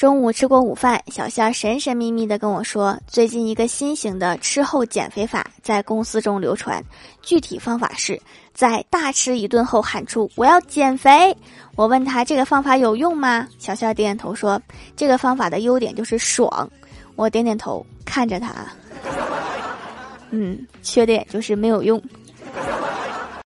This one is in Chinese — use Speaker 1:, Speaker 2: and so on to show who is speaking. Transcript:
Speaker 1: 中午吃过午饭小夏神神秘秘的跟我说最近一个新型的吃后减肥法在公司中流传具体方法是在大吃一顿后喊出我要减肥！我问他这个方法有用吗？小夏点点头说这个方法的优点就是爽。我点点头看着他。嗯缺点就是没有用。